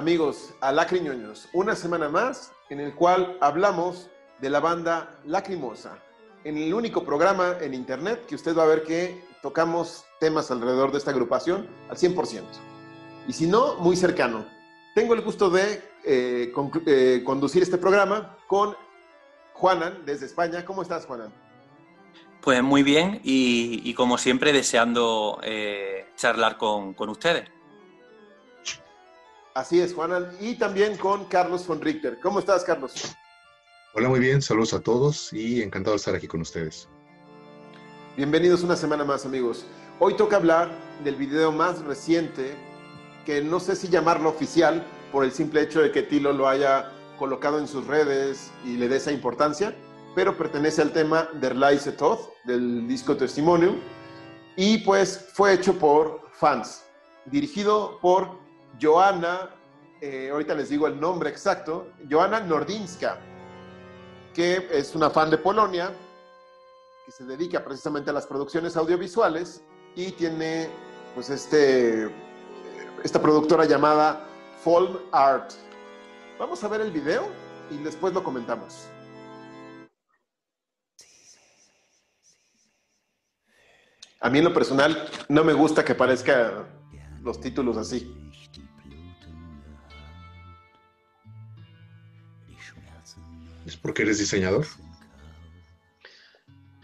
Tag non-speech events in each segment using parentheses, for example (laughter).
Amigos a Lacriñoños, una semana más en el cual hablamos de la banda Lacrimosa, en el único programa en internet que usted va a ver que tocamos temas alrededor de esta agrupación al 100%. Y si no, muy cercano. Tengo el gusto de eh, eh, conducir este programa con Juanan desde España. ¿Cómo estás, Juanan? Pues muy bien y, como siempre deseando eh, charlar con ustedes. Así es, Juanan. Y también con Carlos von Richter. ¿Cómo estás, Carlos? Hola, muy bien. Saludos a todos y encantado de estar aquí con ustedes. Bienvenidos una semana más, amigos. Hoy toca hablar del video más reciente, que no sé si llamarlo oficial por el simple hecho de que Tilo lo haya colocado en sus redes y le dé esa importancia, pero pertenece al tema Der Leise Tod, del disco Testimonium, y pues fue hecho por fans, dirigido por Joana, eh, ahorita les digo el nombre exacto, Joana Nordinska, que es una fan de Polonia, que se dedica precisamente a las producciones audiovisuales y tiene pues este, esta productora llamada Folm Art. Vamos a ver el video y después lo comentamos. A mí en lo personal no me gusta que parezca los títulos así. ¿Es porque eres diseñador?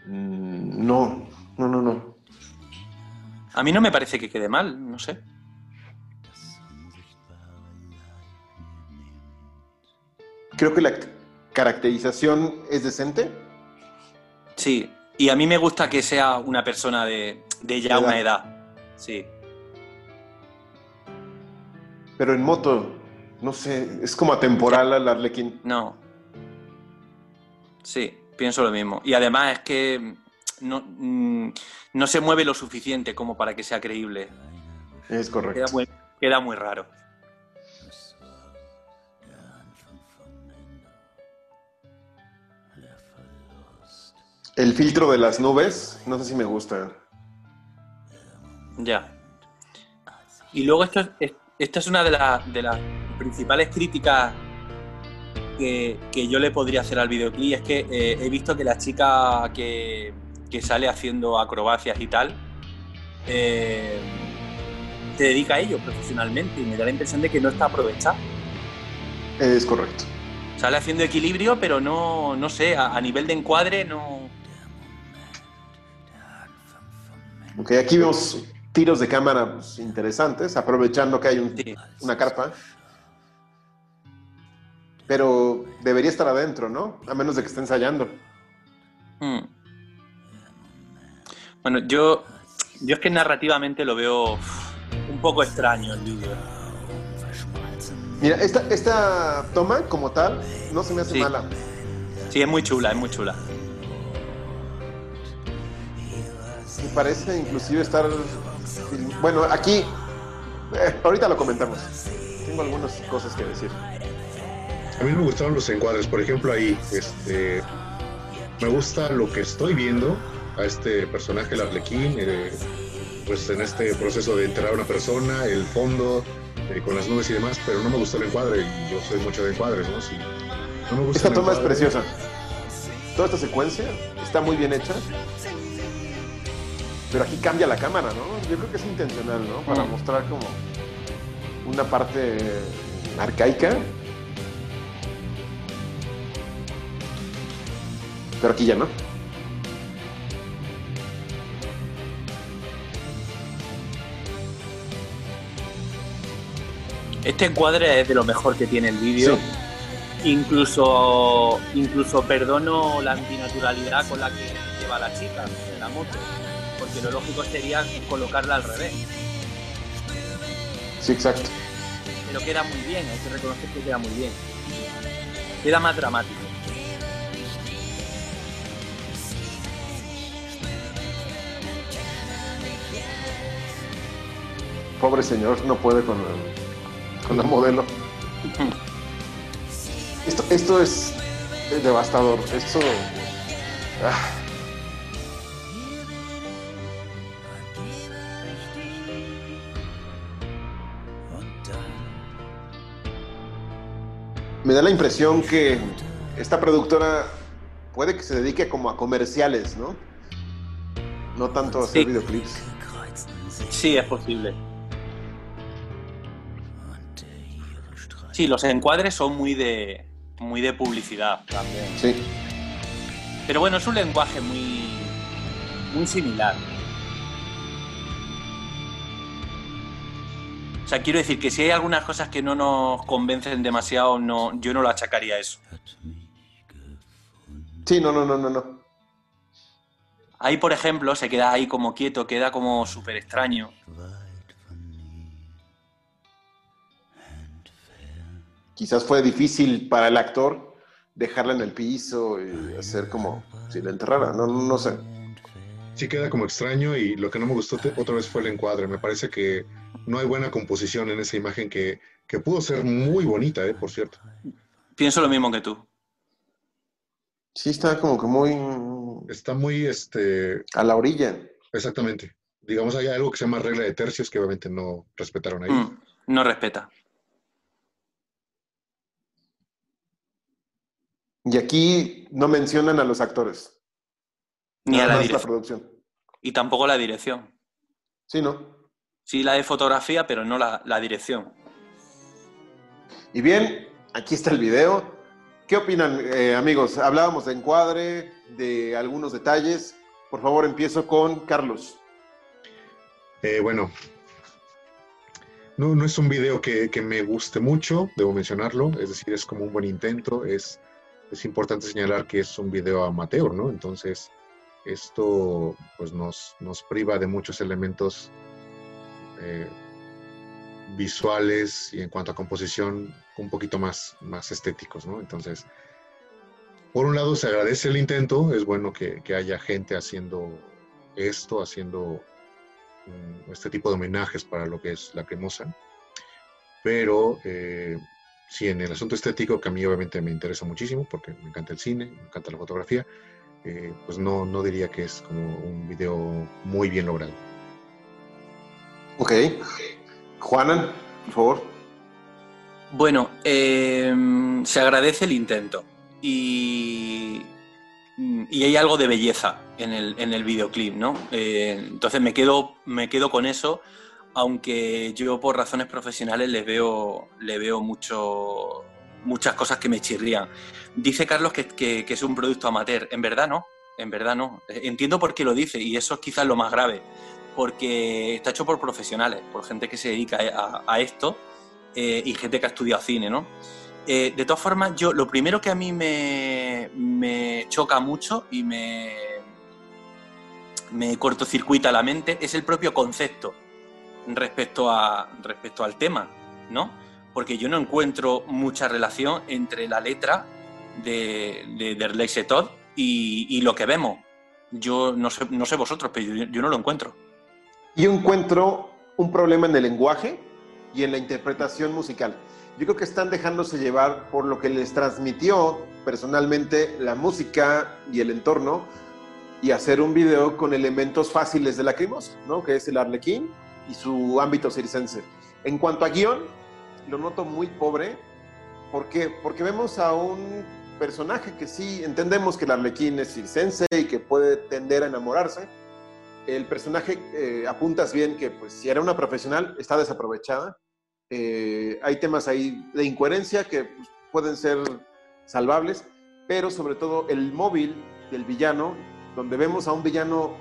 Mm, no, no, no, no. A mí no me parece que quede mal, no sé. Creo que la caracterización es decente. Sí, y a mí me gusta que sea una persona de, ya una edad. Sí. Pero en moto, no sé, es como atemporal al Arlequín. No. Sí, pienso lo mismo. Y además es que no, mm, no se mueve lo suficiente como para que sea creíble. Es correcto. Queda muy, queda muy raro. El filtro de las nubes, no sé si me gusta. Ya. Y luego esto es, esta es una de, de las principales críticas que, yo le podría hacer al videoclip. Es que eh, he visto que la chica que, sale haciendo acrobacias y tal, eh, se dedica a ello profesionalmente y me da la impresión de que no está aprovechada. Es correcto. Sale haciendo equilibrio, pero no, no sé, a nivel de encuadre no, Ok, aquí vemos tiros de cámara interesantes, aprovechando que hay una carpa. Pero debería estar adentro, ¿no? A menos de que esté ensayando. Hmm. Bueno, yo, yo es que narrativamente lo veo un poco extraño el vídeo. Mira, esta, esta toma como tal no se me hace mala. Sí, es muy chula, es muy chula. parece inclusive estar... Bueno, aquí, eh, ahorita lo comentamos. Tengo algunas cosas que decir. A mí me gustaron los encuadres, por ejemplo, ahí, este, me gusta lo que estoy viendo a este personaje, el Arlequín, eh, pues en este proceso de enterrar a una persona, el fondo, eh, con las nubes y demás, pero no me gustó el encuadre, y yo soy mucho de encuadres, ¿no? no me gusta esta toma es preciosa. Toda esta secuencia está muy bien hecha. Pero aquí cambia la cámara, ¿no? Yo creo que es intencional, ¿no? Para mm. mostrar como una parte arcaica. Pero aquí ya no. Este encuadre es de lo mejor que tiene el vídeo. Incluso, incluso perdono la antinaturalidad con la que lleva la chica en la moto porque lo lógico sería colocarla al revés. Sí, exacto. Pero queda muy bien, hay que reconocer que queda muy bien. Queda más dramático. Pobre señor, no puede con, con la modelo. esto, esto es devastador. Esto. Ah. Me da la impresión que esta productora puede que se dedique como a comerciales, ¿no? No tanto a hacer Sí. videoclips. Sí, es posible. Sí, los encuadres son muy de muy de publicidad también. Sí. Pero bueno, es un lenguaje muy muy similar. O sea, quiero decir que si hay algunas cosas que no nos convencen demasiado, no, yo no lo achacaría a eso. Sí, no, no, no, no, no. Ahí, por ejemplo, se queda ahí como quieto, queda como súper extraño. Quizás fue difícil para el actor dejarla en el piso y hacer como si la enterrara, no, no, sé. Sí queda como extraño y lo que no me gustó te- otra vez fue el encuadre. Me parece que no hay buena composición en esa imagen que, que pudo ser muy bonita, eh, por cierto. Pienso lo mismo que tú. Sí, está como que muy Está muy, este, a la orilla. exactamente. Digamos, hay algo que se llama regla de tercios que obviamente no respetaron ahí. Mm, no respeta. Y aquí no mencionan a los actores, Ni a la dirección. producción. Y tampoco la dirección. Sí, ¿no? Sí, la de fotografía, pero no la, la dirección. Y bien, aquí está el video. ¿Qué opinan, eh, amigos? Hablábamos de encuadre, de algunos detalles. Por favor, empiezo con Carlos. Eh, bueno, no, no es un video que, que me guste mucho, debo mencionarlo, es decir, es como un buen intento, es, es importante señalar que es un video amateur, ¿no? Entonces, esto pues nos, nos priva de muchos elementos eh, visuales y en cuanto a composición un poquito más, más estéticos, ¿no? Entonces, por un lado se agradece el intento, es bueno que, que haya gente haciendo esto, haciendo este tipo de homenajes para lo que es la cremosa. Pero eh, sí, en el asunto estético, que a mí obviamente me interesa muchísimo, porque me encanta el cine, me encanta la fotografía, eh, pues no, no diría que es como un video muy bien logrado. Ok. Juanan, por favor. Bueno, eh, se agradece el intento y, y hay algo de belleza en el, en el videoclip, ¿no? Eh, entonces me quedo, me quedo con eso, aunque yo por razones profesionales le veo, le veo mucho, muchas cosas que me chirrían. Dice Carlos que, es un producto amateur, en verdad no, en verdad no. Entiendo por qué lo dice y eso es quizás lo más grave, porque está hecho por profesionales, por gente que se dedica a, esto eh, y gente que ha estudiado cine, ¿no? Eh, de todas formas, yo lo primero que a mí me, me choca mucho y me, me cortocircuita la mente es el propio concepto respecto, a, respecto al tema, ¿no? Porque yo no encuentro mucha relación entre la letra de, de, de Todd y, lo que vemos. Yo no sé, no sé vosotros, pero yo, yo no lo encuentro. Yo encuentro un problema en el lenguaje y en la interpretación musical. Yo creo que están dejándose llevar por lo que les transmitió personalmente la música y el entorno y hacer un video con elementos fáciles de Lacrimosa, ¿no? Que es el arlequín y su ámbito circense. En cuanto a guion, lo noto muy pobre. ¿Por qué? Porque vemos a un personaje que sí entendemos que el arlequín es circense y que puede tender a enamorarse. El personaje, eh, apuntas bien que pues si era una profesional, está desaprovechada. Eh, hay temas ahí de incoherencia que pues, pueden ser salvables, pero sobre todo el móvil del villano, donde vemos a un villano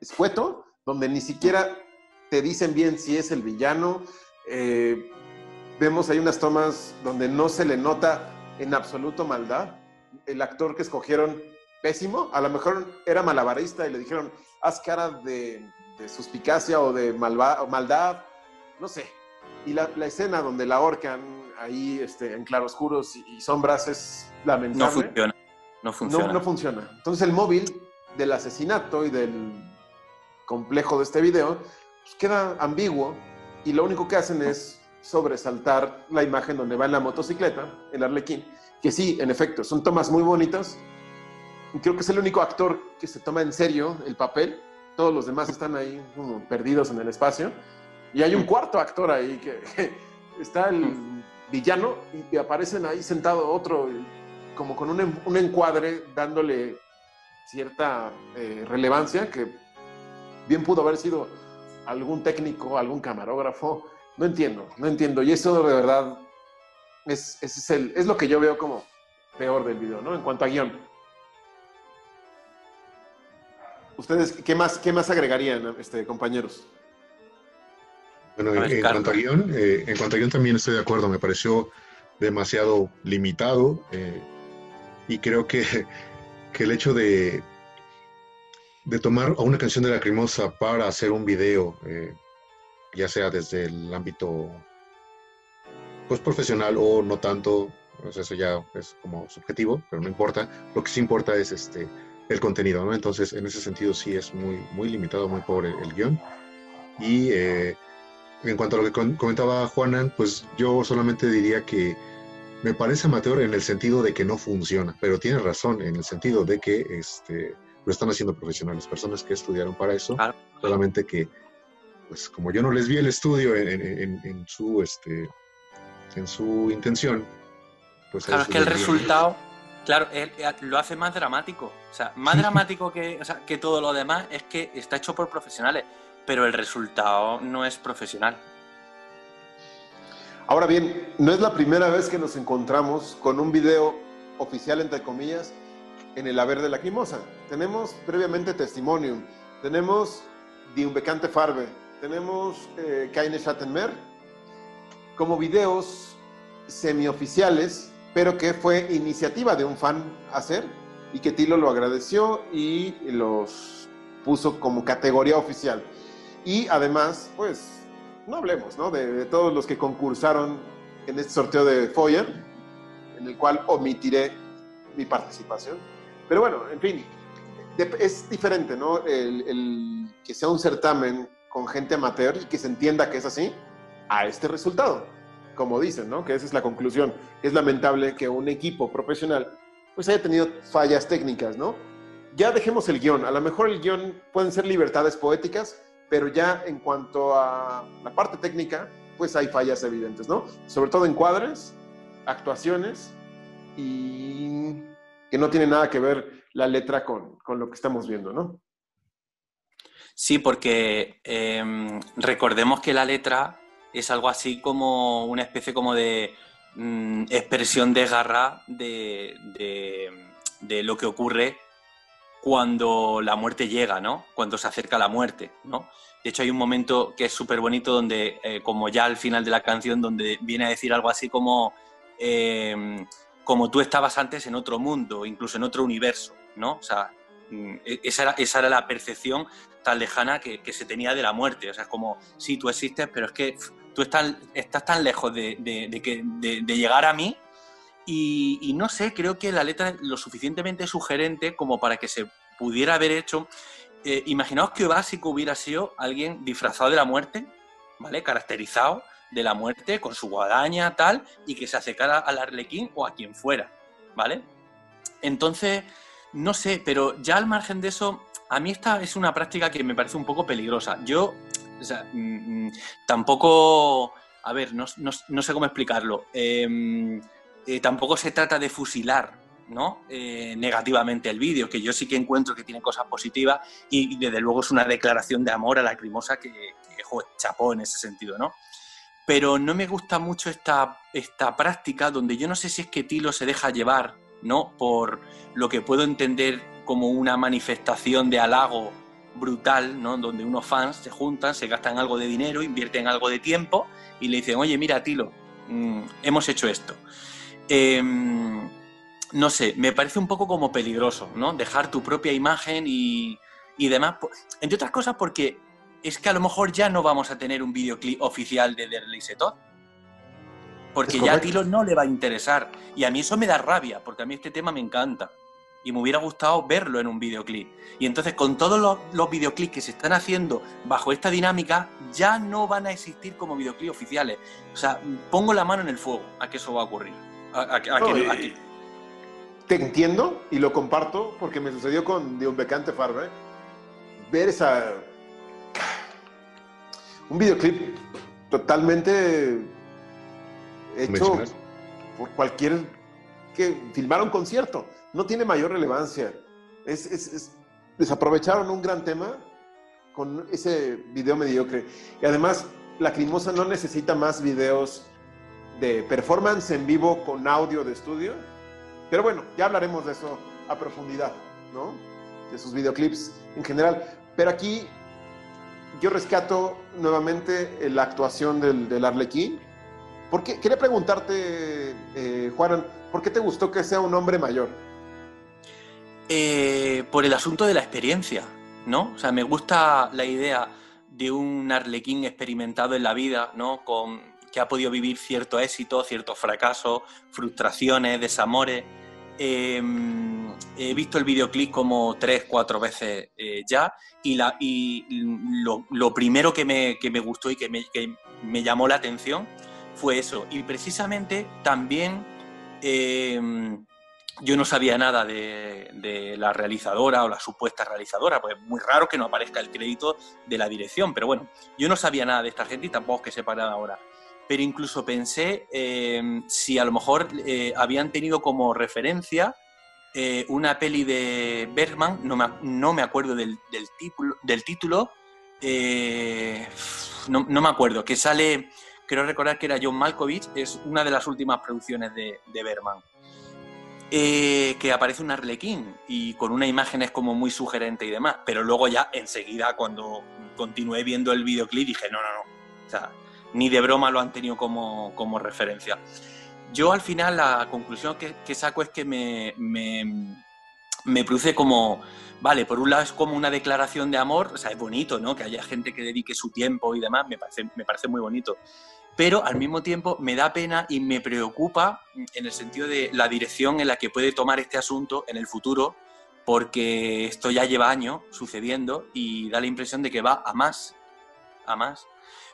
escueto, donde ni siquiera te dicen bien si es el villano. Eh, vemos ahí unas tomas donde no se le nota en absoluto maldad. El actor que escogieron, pésimo, a lo mejor era malabarista y le dijeron, haz cara de, de suspicacia o de malva- o maldad, no sé. Y la, la escena donde la ahorcan ahí este, en claroscuros y, y sombras es No lamentable. funciona. No funciona. No, no funciona. Entonces el móvil del asesinato y del complejo de este video pues, queda ambiguo y lo único que hacen es sobresaltar la imagen donde va en la motocicleta, el arlequín, que sí, en efecto, son tomas muy bonitas. Y creo que es el único actor que se toma en serio el papel. Todos los demás están ahí como perdidos en el espacio. Y hay un cuarto actor ahí que, que (laughs) está el villano y, aparecen ahí sentado otro, como con un, encuadre dándole cierta eh, relevancia que bien pudo haber sido algún técnico, algún camarógrafo. No entiendo, no entiendo. Y eso de verdad es, es, el, es lo que yo veo como peor del video, ¿no? En cuanto a guion. ¿Ustedes qué más, qué más agregarían, este, compañeros? Bueno, en, cuanto a guion, eh, en cuanto a guion también estoy de acuerdo, me pareció demasiado limitado eh, y creo que, que, el hecho de, de tomar a una canción de la Lacrimosa para hacer un video, eh, ya sea desde el ámbito pues profesional o no tanto, pues eso ya es como subjetivo, pero no importa, lo que sí importa es este el contenido, ¿no? Entonces, en ese sentido sí es muy, muy limitado, muy pobre el, guion. Y en cuanto a lo que comentaba Juanan, pues yo solamente diría que me parece amateur en el sentido de que no funciona, pero tiene razón en el sentido de que este, lo están haciendo profesionales, personas que estudiaron para eso, solamente que, pues como yo no les vi el estudio en, su, este, en su intención, pues... Claro, es que el resultado, claro, lo hace más dramático, o sea, más dramático que, que todo lo demás es que está hecho por profesionales pero el resultado no es profesional. Ahora bien, no es la primera vez que nos encontramos con un video oficial, entre comillas, en el haber de la Quimosa. Tenemos previamente Testimonium, tenemos Die Unbekannte Farbe, tenemos eh, Keine Schattenmeer, como videos semioficiales, pero que fue iniciativa de un fan hacer y que Tilo lo agradeció y los puso como categoría oficial. Y además, pues, no hablemos, ¿no? De, todos los que concursaron en este sorteo de Foyer, en el cual omitiré mi participación. Pero bueno, en fin, es diferente, ¿no? El, que sea un certamen con gente amateur y que se entienda que es así, a este resultado. Como dicen, ¿no? Que esa es la conclusión. Es lamentable que un equipo profesional pues haya tenido fallas técnicas, ¿no? Ya dejemos el guion. A lo mejor el guion pueden ser libertades poéticas, pero ya en cuanto a la parte técnica, pues hay fallas evidentes, ¿no? Sobre todo en cuadres, actuaciones y que no tiene nada que ver la letra con, lo que estamos viendo, ¿no? Sí, porque em, recordemos que la letra es algo así como una especie como de mm, expresión de garra de, de, lo que ocurre cuando la muerte llega, ¿no? Cuando se acerca la muerte, ¿no? De hecho, hay un momento que es súper bonito donde, eh, como ya al final de la canción, donde viene a decir algo así como, eh, como tú estabas antes en otro mundo, incluso en otro universo, ¿no? O sea, mm, e-, esa era, esa era la percepción tan lejana que, se tenía de la muerte. O sea, es como, sí, tú existes, pero es que tú estás, estás tan lejos de, de, llegar a mí y, no sé, creo que la letra es lo suficientemente sugerente como para que se pudiera haber hecho. Eh, imaginaos que básico hubiera sido alguien disfrazado de la muerte, ¿vale? Caracterizado de la muerte con su guadaña, tal, y que se acercara al arlequín o a quien fuera, ¿vale? Entonces, no sé, pero ya al margen de eso, a mí esta es una práctica que me parece un poco peligrosa. Yo, o sea, mm, mm, tampoco, a ver, no, sé cómo explicarlo. Eh, eh, tampoco se trata de fusilar ¿no? Eh, negativamente el vídeo, que yo sí que encuentro que tiene cosas positivas y, desde luego es una declaración de amor a la crimosa que, que chapó en ese sentido, ¿no? Pero no me gusta mucho esta, esta práctica donde yo no sé si es que Tilo se deja llevar, ¿no? Por lo que puedo entender como una manifestación de halago brutal, ¿no? Donde unos fans se juntan, se gastan algo de dinero, invierten algo de tiempo y le dicen, oye, mira, Tilo, mm, hemos hecho esto. Em, no sé, me parece un poco como peligroso, ¿no? Dejar tu propia imagen y, demás. Entre otras cosas porque es que a lo mejor ya no vamos a tener un videoclip oficial de The Release Porque ya a Tilo no le va a interesar. Y a mí eso me da rabia, porque a mí este tema me encanta. Y me hubiera gustado verlo en un videoclip. Y entonces, con todos los, los videoclips que se están haciendo bajo esta dinámica, ya no van a existir como videoclips oficiales. O sea, pongo la mano en el fuego a que eso va a ocurrir. Te entiendo y lo comparto porque me sucedió con De un becante Farbe. Ver esa. Un videoclip totalmente hecho por cualquier que filmara un concierto. No tiene mayor relevancia. Es, desaprovecharon un gran tema con ese video mediocre. Y además, la Crimosa no necesita más videos de performance en vivo con audio de estudio. Pero bueno, ya hablaremos de eso a profundidad, ¿no? De sus videoclips en general. Pero aquí yo rescato nuevamente la actuación del, del Arlequín. Porque quería preguntarte, eh, Juan, ¿por qué te gustó que sea un hombre mayor? Eh, por el asunto de la experiencia, ¿no? O sea, me gusta la idea de un arlequín experimentado en la vida, ¿no? Con, que ha podido vivir cierto éxito, ciertos fracasos, frustraciones, desamores. Em, he visto el videoclip como tres, cuatro veces eh, ya y, lo, primero que me, gustó y que me, llamó la atención fue eso. Y precisamente también em, yo no sabía nada de, la realizadora o la supuesta realizadora, pues es muy raro que no aparezca el crédito de la dirección, pero bueno, yo no sabía nada de esta gente y tampoco que sepa nada ahora. Pero incluso pensé eh, si a lo mejor eh, habían tenido como referencia eh, una peli de Bergman, no me, no me acuerdo del, título, del título no, me acuerdo, que sale, creo recordar que era John Malkovich, es una de las últimas producciones de, de Bergman eh, que aparece un arlequín y con una imagen es como muy sugerente y demás, pero luego ya enseguida cuando continué viendo el videoclip dije, no, no, no, o sea, ni de broma lo han tenido como, como referencia. Yo al final la conclusión que, saco es que me, me, produce como, vale, por un lado es como una declaración de amor, o sea, es bonito, ¿no? Que haya gente que dedique su tiempo y demás, me parece, me parece muy bonito pero al mismo tiempo me da pena y me preocupa en el sentido de la dirección en la que puede tomar este asunto en el futuro, porque esto ya lleva años sucediendo y da la impresión de que va a más, a más.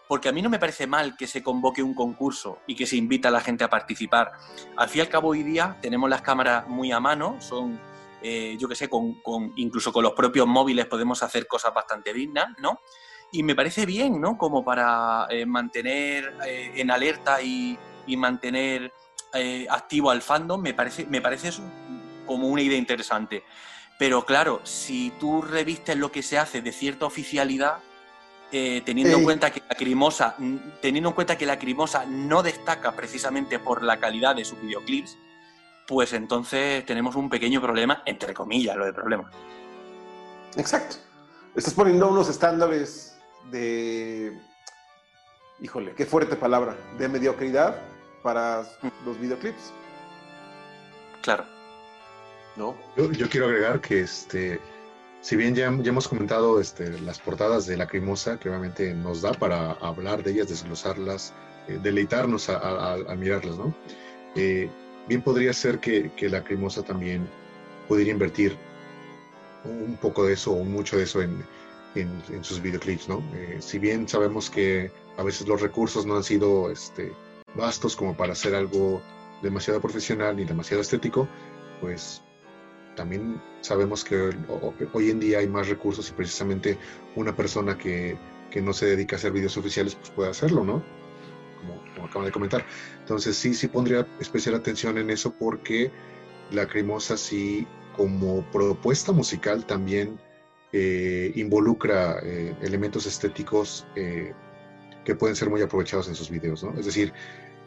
Porque a mí no me parece mal que se convoque un concurso y que se invita a la gente a participar. Al fin y al cabo hoy día tenemos las cámaras muy a mano, son, eh, yo qué sé, con, incluso con los propios móviles podemos hacer cosas bastante dignas, ¿no? y me parece bien, ¿no? Como para eh, mantener eh, en alerta y, mantener eh, activo al fandom, me parece, me parece eso como una idea interesante. Pero claro, si tú revistes lo que se hace de cierta oficialidad, teniendo en cuenta que la Crimosa, teniendo en cuenta que la Crimosa no destaca precisamente por la calidad de sus videoclips, pues entonces tenemos un pequeño problema, entre comillas, lo de problema. Exacto. Estás poniendo unos estándares de, híjole, qué fuerte palabra, de mediocridad para los videoclips. Claro. ¿No? Yo, quiero agregar que este, si bien ya, ya, hemos comentado este, las portadas de Lacrimosa, que obviamente nos da para hablar de ellas, desglosarlas, eh, deleitarnos al mirarlas, ¿no? Eh, bien podría ser que, que Lacrimosa también pudiera invertir un poco de eso o mucho de eso en, en, sus videoclips, ¿no? Eh, si bien sabemos que a veces los recursos no han sido este, vastos como para hacer algo demasiado profesional ni demasiado estético, pues también sabemos que hoy en día hay más recursos y precisamente una persona que, que no se dedica a hacer videos oficiales pues puede hacerlo, ¿no? Como, como de comentar. Entonces sí, sí pondría especial atención en eso porque la Lacrimosa sí como propuesta musical también eh, involucra eh, elementos estéticos eh, que pueden ser muy aprovechados en sus videos, ¿no? Es decir,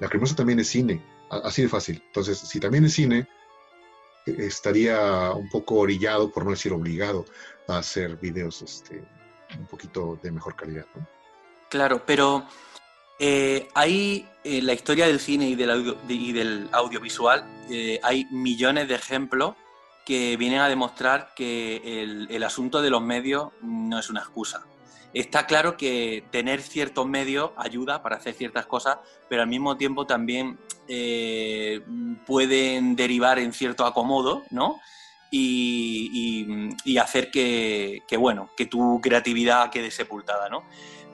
la cremosa también es cine, así de fácil. Entonces, si también es cine, estaría un poco orillado, por no decir obligado, a hacer videos este, un poquito de mejor calidad. Claro, pero hay en la historia del cine y del, y del audiovisual, hay millones de ejemplos que vienen a demostrar que el, asunto de los medios no es una excusa. Está claro que tener ciertos medios ayuda para hacer ciertas cosas, pero al mismo tiempo también eh, pueden derivar en cierto acomodo, ¿no? Y, hacer que, bueno, que tu creatividad quede sepultada, ¿no?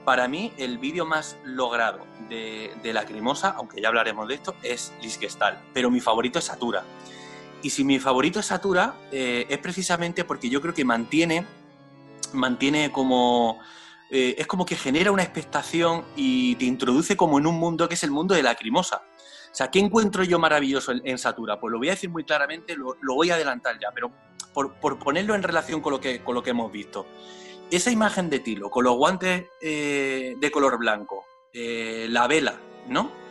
Para mí, el vídeo más logrado de, de Lacrimosa, aunque ya hablaremos de esto, es Lisgestal, pero mi favorito es Satura. Y si mi favorito es Satura, eh, es precisamente porque yo creo que mantiene, mantiene como eh, es como que genera una expectación y te introduce como en un mundo que es el mundo de la crimosa. O sea, ¿qué encuentro yo maravilloso en, Satura? Pues lo voy a decir muy claramente, lo, voy a adelantar ya, pero por, ponerlo en relación con lo, que, con lo que hemos visto. Esa imagen de Tilo, con los guantes eh, de color blanco, eh, la vela, ¿no?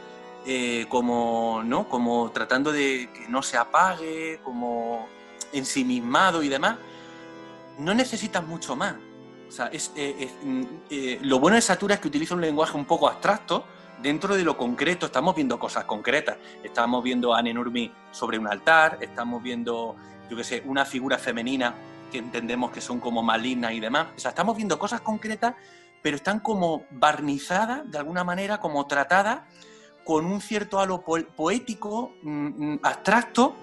como, ¿no? Como tratando de que no se apague, como ensimismado y demás, no necesitas mucho más. O sea, es, eh, mm, eh, lo bueno de Satura es que utiliza un lenguaje un poco abstracto dentro de lo concreto. Estamos viendo cosas concretas. Estamos viendo a Nenurmi sobre un altar, estamos viendo, yo qué sé, una figura femenina que entendemos que son como malignas y demás. O sea, estamos viendo cosas concretas, pero están como barnizadas, de alguna manera, como tratadas con un cierto halo poético, mm, mm, abstracto,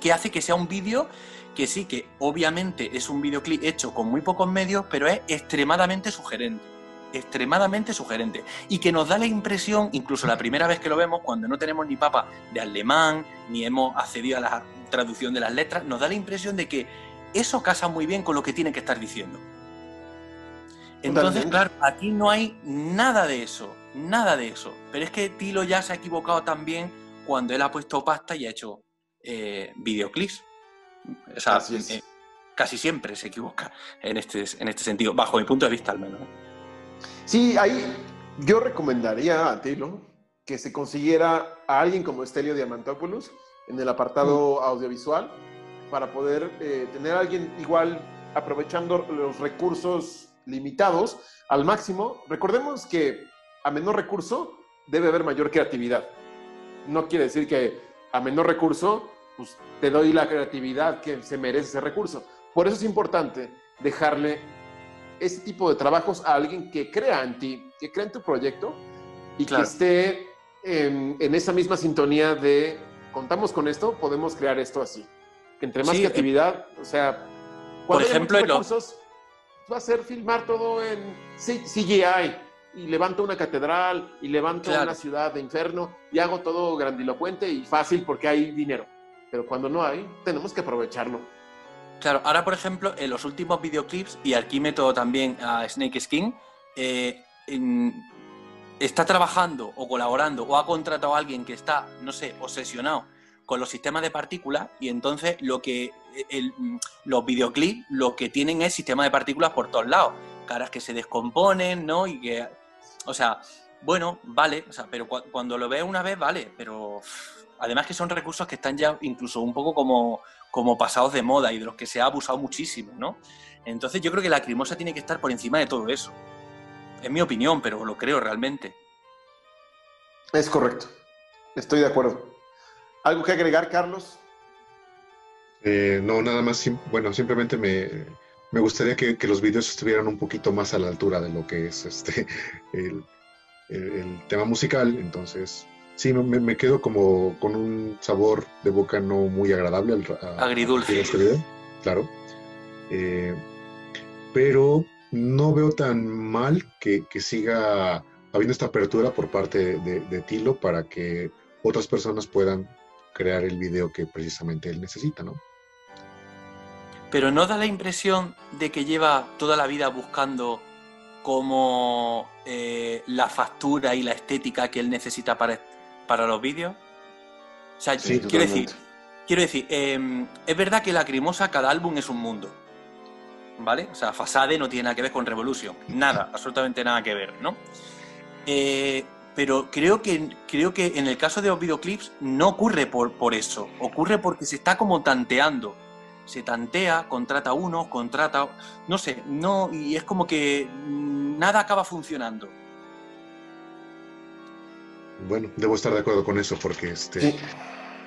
que hace que sea un vídeo que sí, que obviamente es un videoclip hecho con muy pocos medios, pero es extremadamente sugerente. Extremadamente sugerente. Y que nos da la impresión, incluso la primera vez que lo vemos, cuando no tenemos ni papa de alemán, ni hemos accedido a la traducción de las letras, nos da la impresión de que eso casa muy bien con lo que tiene que estar diciendo. Entonces, claro, aquí no hay nada de eso, nada de eso. Pero es que Tilo ya se ha equivocado también cuando él ha puesto pasta y ha hecho eh, videoclips. Eh, casi siempre se equivoca en este, en este sentido, bajo mi punto de vista al menos. Sí, ahí yo recomendaría a Tilo que se consiguiera a alguien como Estelio Diamantopoulos en el apartado mm. audiovisual para poder eh, tener a alguien igual aprovechando los recursos limitados al máximo. Recordemos que a menor recurso debe haber mayor creatividad. No quiere decir que a menor recurso pues te doy la creatividad que se merece ese recurso. Por eso es importante dejarle ese tipo de trabajos a alguien que crea en ti, que crea en tu proyecto y que esté en, esa misma sintonía de contamos con esto, podemos crear esto así. Que entre más eh, creatividad, o sea, por ejemplo, recursos, va a ser filmar todo en CGI y levanto una catedral y levanto una ciudad de inferno y hago todo grandilocuente y fácil porque hay dinero pero cuando no hay, tenemos que aprovecharlo. Claro, ahora por ejemplo, en los últimos videoclips, y aquí meto también a Snake Skin, eh, está trabajando o colaborando o ha contratado a alguien que está, no sé, obsesionado con los sistemas de partículas y entonces lo que los videoclips lo que tienen es sistemas de partículas por todos lados, caras que se descomponen, ¿no? Y que, o sea, bueno, vale, o sea, pero cuando lo ves una vez, vale, pero Además que son recursos que están ya incluso un poco como, como pasados de moda y de los que se ha abusado muchísimo, ¿no? Entonces yo creo que la crimosa tiene que estar por encima de todo eso. Es mi opinión, pero lo creo realmente. Es correcto. Estoy de acuerdo. ¿Algo que agregar, Carlos? Eh, no, nada más. Bueno, simplemente me, gustaría que, los vídeos estuvieran un poquito más a la altura de lo que es este (laughs) el tema musical. Entonces, Sí, me, quedo como con un sabor de boca no muy agradable. Al, Agridulce. Este claro. Eh, pero no veo tan mal que, siga habiendo esta apertura por parte de, Tilo para que otras personas puedan crear el video que precisamente él necesita, ¿no? Pero ¿no da la impresión de que lleva toda la vida buscando como eh, la factura y la estética que él necesita para, para los vídeos. O sea, quiero decir, quiero decir em, es verdad que Lacrimosa, cada álbum es un mundo. ¿Vale? O sea, Fasade no tiene nada que ver con Revolution. Nada, (laughs) absolutamente nada que ver, ¿no? Eh, pero creo que, creo que en el caso de los videoclips no ocurre por, por eso. Ocurre porque se está como tanteando. Se tantea, contrata uno, contrata. No sé, no. Y es como que nada acaba funcionando. Bueno, debo estar de acuerdo con eso porque, este,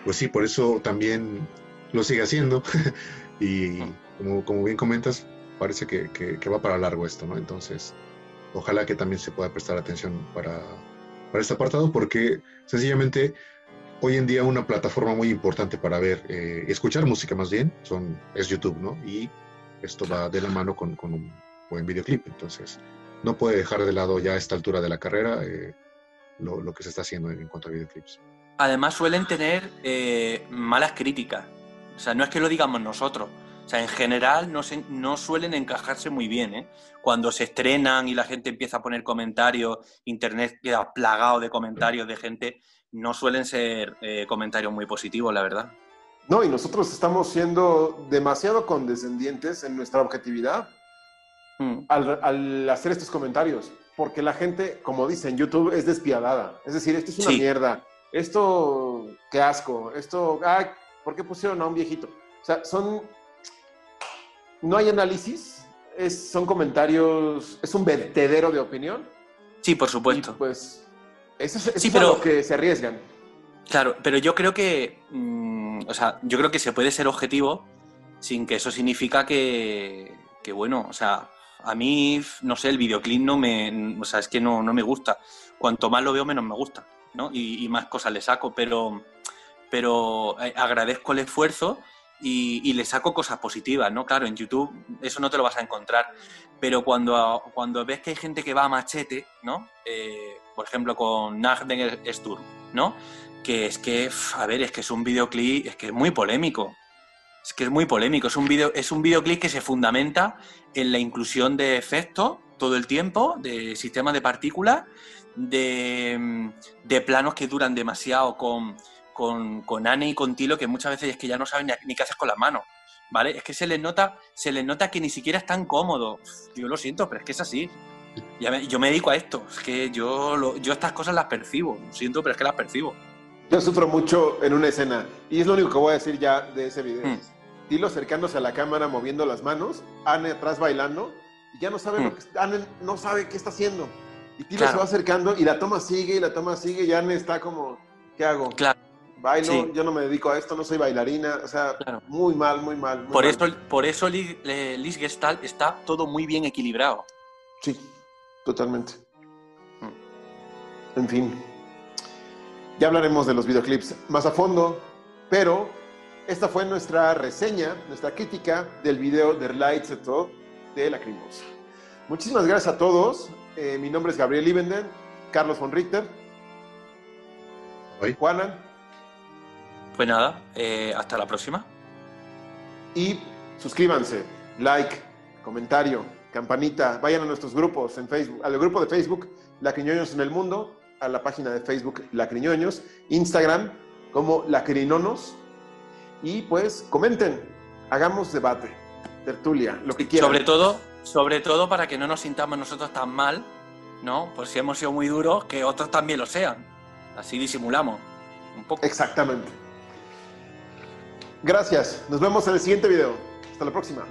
pues sí, por eso también lo sigue haciendo (laughs) y como, como, bien comentas, parece que, que, va para largo esto, ¿no? Entonces, ojalá que también se pueda prestar atención para, para este apartado porque sencillamente hoy en día una plataforma muy importante para ver, eh, escuchar música más bien, son, es YouTube, ¿no? Y esto va de la mano con, con un buen videoclip, entonces no puede dejar de lado ya a esta altura de la carrera. Eh, lo, que se está haciendo en, cuanto a videoclips. Además suelen tener eh, malas críticas. O sea, no es que lo digamos nosotros, O sea, en general no, se, no suelen encajarse muy bien, ¿eh? Cuando se estrenan y la gente empieza a poner comentarios, internet queda plagado de comentarios de gente, no suelen ser eh, comentarios muy positivos, la verdad. No, y nosotros estamos siendo demasiado condescendientes en nuestra objetividad mm. al, hacer estos comentarios, porque la gente, como dicen, YouTube es despiadada. Es decir, esto es una mierda. Esto, qué asco. Esto, ay, ¿por qué pusieron a un viejito? O sea, son. No hay análisis, es, son comentarios, es un vertedero de opinión. Sí, por supuesto. pues, eso es, sí, pero, lo que se arriesgan. Claro, pero yo creo que. Mm, o sea, yo creo que se puede ser objetivo sin que eso significa que, bueno, o sea, a mí, no sé, el videoclip no me, o sea, es que no, me gusta. Cuanto más lo veo, menos me gusta, ¿no? Y, más cosas le saco, pero, pero eh, agradezco el esfuerzo y, le saco cosas positivas, ¿no? Claro, en YouTube eso no te lo vas a encontrar, pero cuando, cuando ves que hay gente que va a machete, ¿no? Eh, por ejemplo, con Nagden Sturm, ¿no? que es que, a ver, es que es un videoclip, es que es muy polémico. Es que es muy polémico. Es un, video, es un videoclip que se fundamenta en la inclusión de efectos todo el tiempo, de sistemas de partículas, de, planos que duran demasiado con, con, con Anne y con Tilo, que muchas veces es que ya no saben ni, qué hacer con las manos. ¿Vale? Es que se les nota, se les nota que ni siquiera están cómodos. Yo lo siento, pero es que es así. yo me dedico a esto. Es que yo, yo estas cosas las percibo. Lo siento, pero es que las percibo. Yo sufro mucho en una escena y es lo único que voy a decir ya de ese video. Hmm. Tilo acercándose a la cámara moviendo las manos, Anne atrás bailando y ya no sabe lo hmm. que Anne no sabe qué está haciendo. Y Tilo se va acercando y la toma sigue y la toma sigue y Anne está como, ¿qué hago? Claro. Bailo, yo no me dedico a esto, no soy bailarina, o sea, muy mal, muy mal. por, Eso, por eso Liz Gestalt está todo muy bien equilibrado. Sí, totalmente. Hmm. En fin. Ya hablaremos de los videoclips más a fondo, pero esta fue nuestra reseña, nuestra crítica del video de Lights et de La Crimosa. Muchísimas gracias a todos. Eh, mi nombre es Gabriel Libenden, Carlos von Richter. Hoy. Juanan. Pues nada, eh, hasta la próxima. Y suscríbanse, like, comentario, campanita, vayan a nuestros grupos en Facebook, al grupo de Facebook Lacriñoños en el Mundo a la página de Facebook Lacriñoños, Instagram como Lacrinonos y pues comenten, hagamos debate, tertulia, lo que quieran. Sobre todo, sobre todo para que no nos sintamos nosotros tan mal, ¿no? Pues si hemos sido muy duros, que otros también lo sean. Así disimulamos un poco. Exactamente. Gracias. Nos vemos en el siguiente video. Hasta la próxima.